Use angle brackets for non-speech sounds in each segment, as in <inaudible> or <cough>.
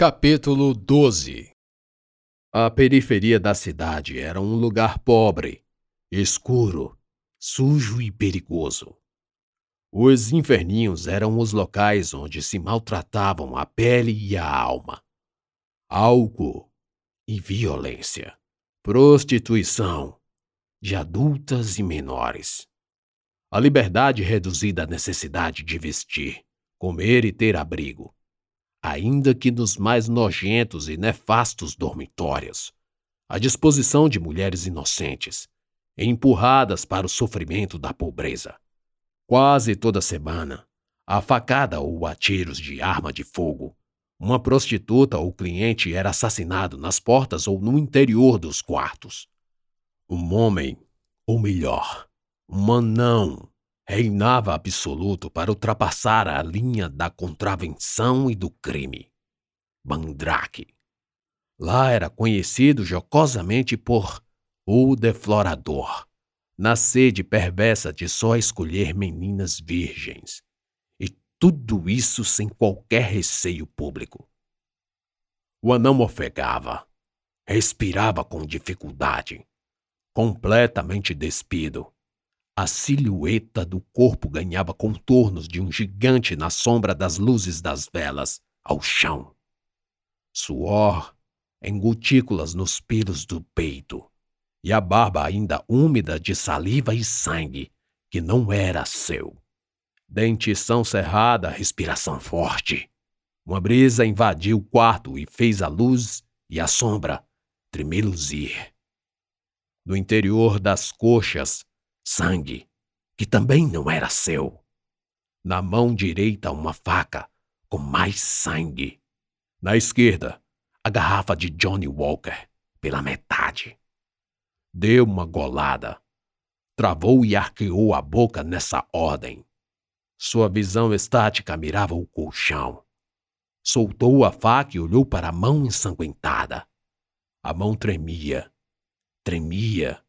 Capítulo 12 A periferia da cidade era um lugar pobre, escuro, sujo e perigoso. Os inferninhos eram os locais onde se maltratavam a pele e a alma. Álcool e violência, prostituição de adultas e menores. A liberdade reduzida à necessidade de vestir, comer e ter abrigo ainda que nos mais nojentos e nefastos dormitórios, à disposição de mulheres inocentes, empurradas para o sofrimento da pobreza. Quase toda semana, a facada ou a tiros de arma de fogo, uma prostituta ou cliente era assassinado nas portas ou no interior dos quartos. Um homem, ou melhor, um anão, reinava absoluto para ultrapassar a linha da contravenção e do crime. Mandrake. Lá era conhecido jocosamente por o deflorador, na sede perversa de só escolher meninas virgens. E tudo isso sem qualquer receio público. O anão ofegava, respirava com dificuldade, completamente despido a silhueta do corpo ganhava contornos de um gigante na sombra das luzes das velas, ao chão. Suor em gotículas nos pelos do peito, e a barba ainda úmida de saliva e sangue, que não era seu. Dentição cerrada, respiração forte. Uma brisa invadiu o quarto e fez a luz e a sombra tremeluzir. No interior das coxas, sangue, que também não era seu. Na mão direita, uma faca com mais sangue. Na esquerda, a garrafa de Johnny Walker, pela metade. Deu uma golada. Travou e arqueou a boca nessa ordem. Sua visão estática mirava o colchão. Soltou a faca e olhou para a mão ensanguentada. A mão tremia, tremia,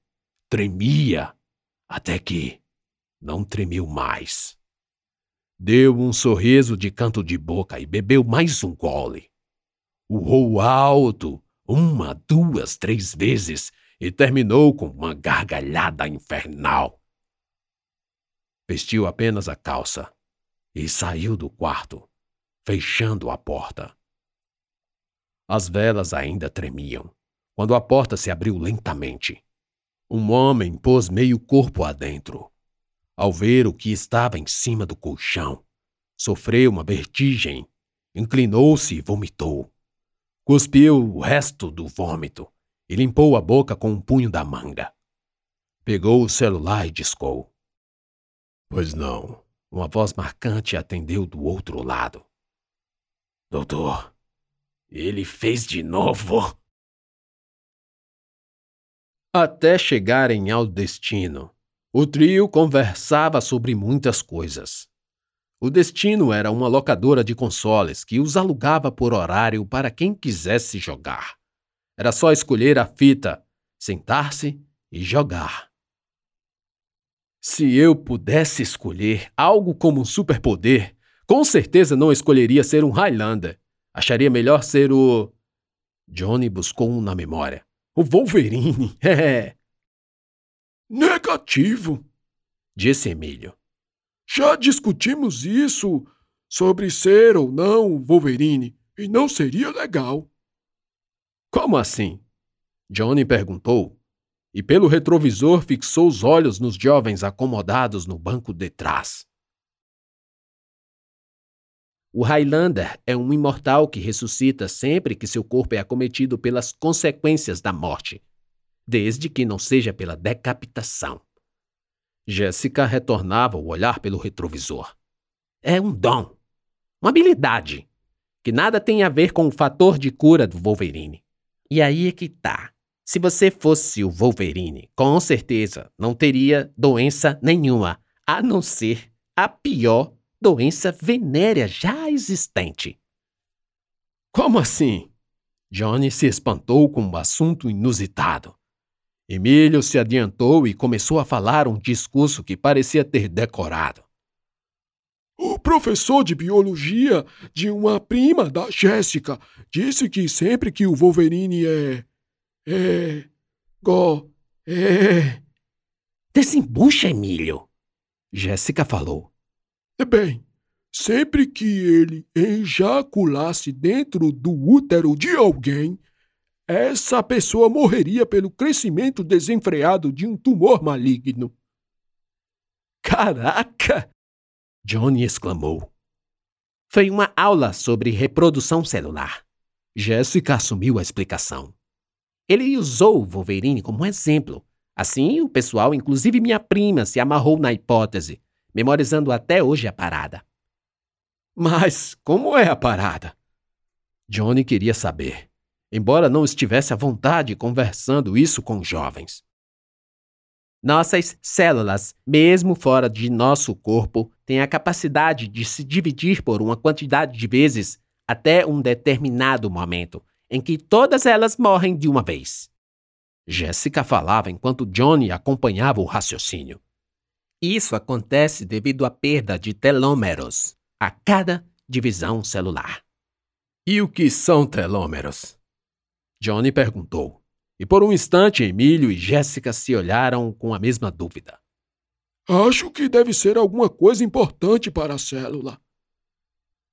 tremia até que não tremeu mais. Deu um sorriso de canto de boca e bebeu mais um gole. Urrou alto, uma, duas, três vezes, e terminou com uma gargalhada infernal. Vestiu apenas a calça e saiu do quarto, fechando a porta. As velas ainda tremiam quando a porta se abriu lentamente. Um homem pôs meio corpo adentro. Ao ver o que estava em cima do colchão, sofreu uma vertigem, inclinou-se e vomitou. Cuspiu o resto do vômito e limpou a boca com um punho da manga. Pegou o celular e discou. Pois não. Uma voz marcante atendeu do outro lado. Doutor, ele fez de novo até chegarem ao destino. O trio conversava sobre muitas coisas. O destino era uma locadora de consoles que os alugava por horário para quem quisesse jogar. Era só escolher a fita, sentar-se e jogar. Se eu pudesse escolher algo como um superpoder, com certeza não escolheria ser um Highlander. Acharia melhor ser o. Johnny buscou um na memória. O Wolverine, <laughs> é. Negativo, disse Emílio. Já discutimos isso sobre ser ou não o Wolverine e não seria legal. Como assim? Johnny perguntou, e pelo retrovisor fixou os olhos nos jovens acomodados no banco de trás. O Highlander é um imortal que ressuscita sempre que seu corpo é acometido pelas consequências da morte, desde que não seja pela decapitação. Jéssica retornava o olhar pelo retrovisor. É um dom, uma habilidade, que nada tem a ver com o fator de cura do Wolverine. E aí é que tá. Se você fosse o Wolverine, com certeza não teria doença nenhuma, a não ser a pior doença venérea já existente. Como assim? Johnny se espantou com um assunto inusitado. Emílio se adiantou e começou a falar um discurso que parecia ter decorado. O professor de biologia de uma prima da Jéssica disse que sempre que o Wolverine é. é. go. é. Desembucha, Emílio. Jéssica falou. Bem, sempre que ele ejaculasse dentro do útero de alguém, essa pessoa morreria pelo crescimento desenfreado de um tumor maligno. Caraca! Johnny exclamou. Foi uma aula sobre reprodução celular. Jéssica assumiu a explicação. Ele usou o Wolverine como exemplo. Assim, o pessoal, inclusive minha prima, se amarrou na hipótese, memorizando até hoje a parada. Mas como é a parada? Johnny queria saber, embora não estivesse à vontade conversando isso com jovens. Nossas células, mesmo fora de nosso corpo, têm a capacidade de se dividir por uma quantidade de vezes até um determinado momento, em que todas elas morrem de uma vez. Jéssica falava enquanto Johnny acompanhava o raciocínio. Isso acontece devido à perda de telômeros a cada divisão celular. E o que são telômeros? Johnny perguntou. E por um instante, Emílio e Jéssica se olharam com a mesma dúvida. Acho que deve ser alguma coisa importante para a célula.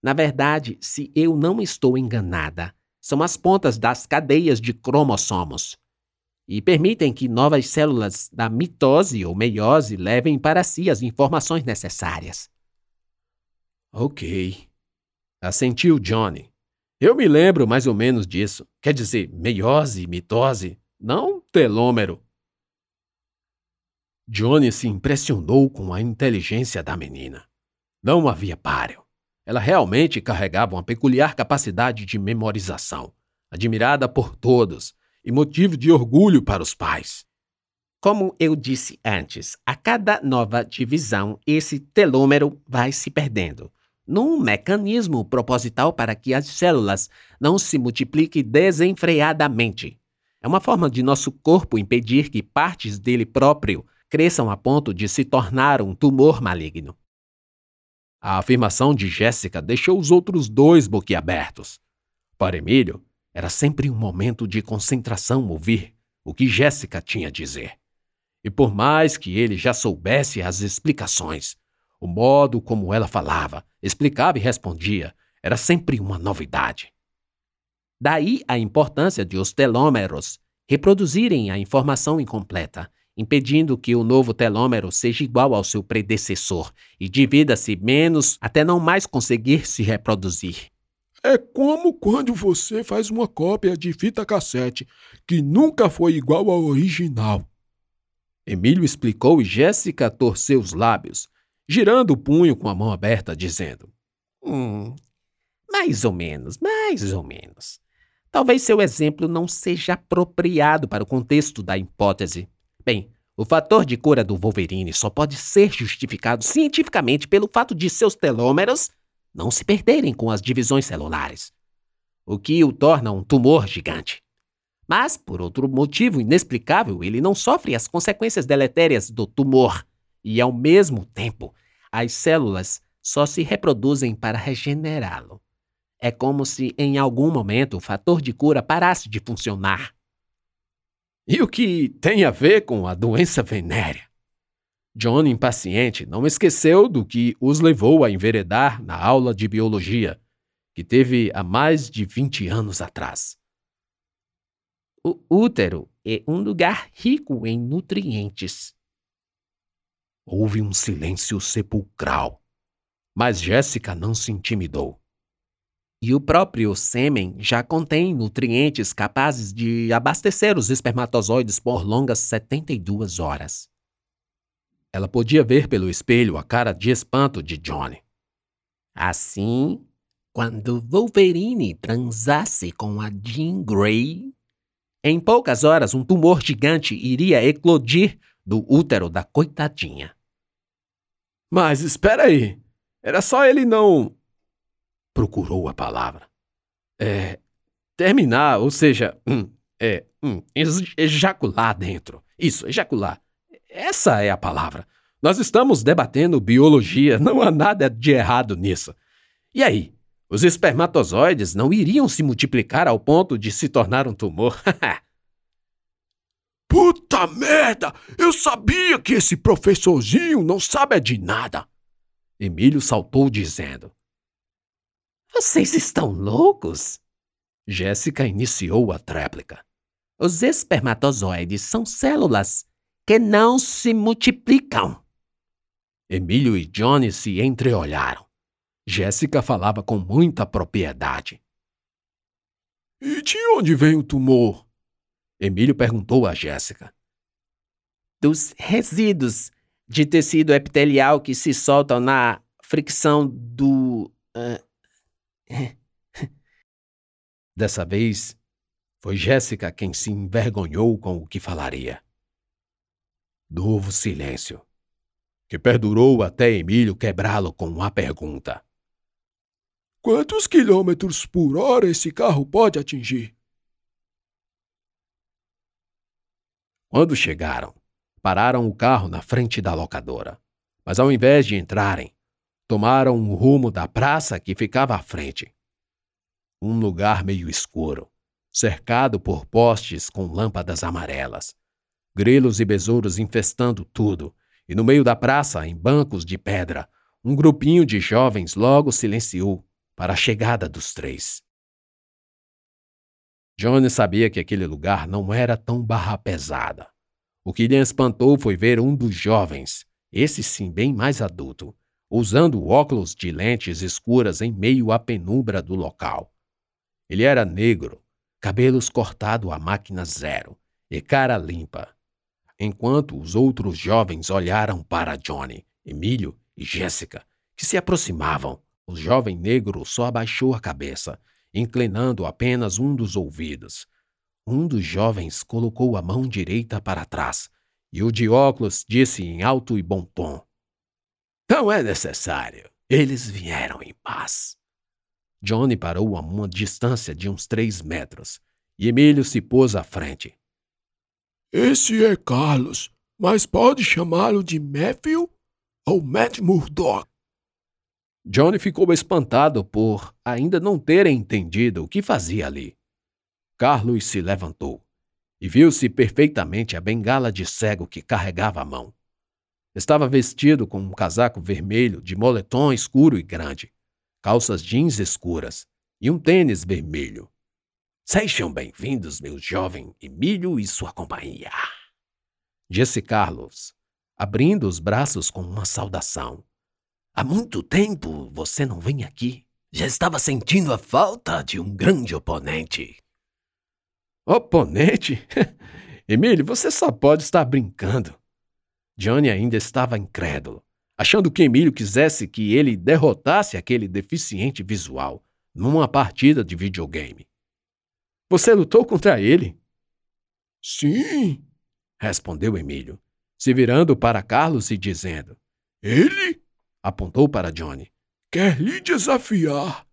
Na verdade, se eu não estou enganada, são as pontas das cadeias de cromossomos e permitem que novas células da mitose ou meiose levem para si as informações necessárias. Ok. Assentiu Johnny. Eu me lembro mais ou menos disso. Quer dizer, meiose, mitose, não telômero. Johnny se impressionou com a inteligência da menina. Não havia páreo. Ela realmente carregava uma peculiar capacidade de memorização, admirada por todos e motivo de orgulho para os pais. Como eu disse antes, a cada nova divisão, esse telômero vai se perdendo, num mecanismo proposital para que as células não se multipliquem desenfreadamente. É uma forma de nosso corpo impedir que partes dele próprio cresçam a ponto de se tornar um tumor maligno. A afirmação de Jéssica deixou os outros dois boquiabertos. Para Emílio, era sempre um momento de concentração ouvir o que Jéssica tinha a dizer. E por mais que ele já soubesse as explicações, o modo como ela falava, explicava e respondia era sempre uma novidade. Daí a importância de os telômeros reproduzirem a informação incompleta, impedindo que o novo telômero seja igual ao seu predecessor e divida-se menos até não mais conseguir se reproduzir. É como quando você faz uma cópia de fita cassete que nunca foi igual ao original. Emílio explicou e Jéssica torceu os lábios, girando o punho com a mão aberta, dizendo: Hum, mais ou menos, mais ou menos. Talvez seu exemplo não seja apropriado para o contexto da hipótese. Bem, o fator de cura do Wolverine só pode ser justificado cientificamente pelo fato de seus telômeros não se perderem com as divisões celulares, o que o torna um tumor gigante. Mas, por outro motivo inexplicável, ele não sofre as consequências deletérias do tumor e, ao mesmo tempo, as células só se reproduzem para regenerá-lo. É como se em algum momento o fator de cura parasse de funcionar. E o que tem a ver com a doença venérea? John, impaciente, não esqueceu do que os levou a enveredar na aula de biologia, que teve há mais de 20 anos atrás. O útero é um lugar rico em nutrientes. Houve um silêncio sepulcral, mas Jéssica não se intimidou. E o próprio sêmen já contém nutrientes capazes de abastecer os espermatozoides por longas 72 horas. Ela podia ver pelo espelho a cara de espanto de Johnny. Assim, quando Wolverine transasse com a Jean Grey, em poucas horas um tumor gigante iria eclodir do útero da coitadinha. Mas espera aí. Era só ele não procurou a palavra. É. Terminar, ou seja, hum, é. Hum, ejacular dentro. Isso, ejacular. Essa é a palavra. Nós estamos debatendo biologia, <laughs> não há nada de errado nisso. E aí? Os espermatozoides não iriam se multiplicar ao ponto de se tornar um tumor? <laughs> Puta merda! Eu sabia que esse professorzinho não sabe de nada! Emílio saltou dizendo. Vocês estão loucos? Jéssica iniciou a tréplica. Os espermatozoides são células que não se multiplicam. Emílio e Johnny se entreolharam. Jéssica falava com muita propriedade. E de onde vem o tumor? Emílio perguntou a Jéssica. Dos resíduos de tecido epitelial que se soltam na fricção do. Uh... <laughs> Dessa vez, foi Jéssica quem se envergonhou com o que falaria. Novo silêncio, que perdurou até Emílio quebrá-lo com uma pergunta. Quantos quilômetros por hora esse carro pode atingir? Quando chegaram, pararam o carro na frente da locadora. Mas ao invés de entrarem, tomaram o rumo da praça que ficava à frente. Um lugar meio escuro, cercado por postes com lâmpadas amarelas, grilos e besouros infestando tudo, e no meio da praça, em bancos de pedra, um grupinho de jovens logo silenciou para a chegada dos três. Johnny sabia que aquele lugar não era tão barra pesada. O que lhe espantou foi ver um dos jovens, esse sim bem mais adulto, usando óculos de lentes escuras em meio à penumbra do local. Ele era negro, cabelos cortados à máquina zero e cara limpa. Enquanto os outros jovens olharam para Johnny, Emílio e Jéssica, que se aproximavam, o jovem negro só abaixou a cabeça, inclinando apenas um dos ouvidos. Um dos jovens colocou a mão direita para trás e o de óculos disse em alto e bom tom: Não é necessário. Eles vieram em paz. Johnny parou a uma distância de uns três metros e Emílio se pôs à frente. Esse é Carlos, mas pode chamá-lo de Matthew ou Matt Murdock. Johnny ficou espantado por ainda não terem entendido o que fazia ali. Carlos se levantou e viu-se perfeitamente a bengala de cego que carregava a mão. Estava vestido com um casaco vermelho de moletom escuro e grande, calças jeans escuras e um tênis vermelho. Sejam bem-vindos, meu jovem Emílio e sua companhia. Disse Carlos, abrindo os braços com uma saudação. Há muito tempo você não vem aqui. Já estava sentindo a falta de um grande oponente. Oponente? <laughs> Emílio, você só pode estar brincando. Johnny ainda estava incrédulo, achando que Emílio quisesse que ele derrotasse aquele deficiente visual numa partida de videogame. Você lutou contra ele? Sim, respondeu Emílio, se virando para Carlos e dizendo: Ele? apontou para Johnny. Quer lhe desafiar?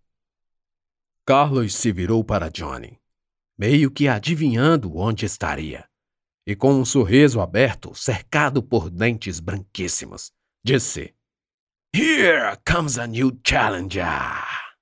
Carlos se virou para Johnny, meio que adivinhando onde estaria, e com um sorriso aberto, cercado por dentes branquíssimos, disse: Here comes a new challenger.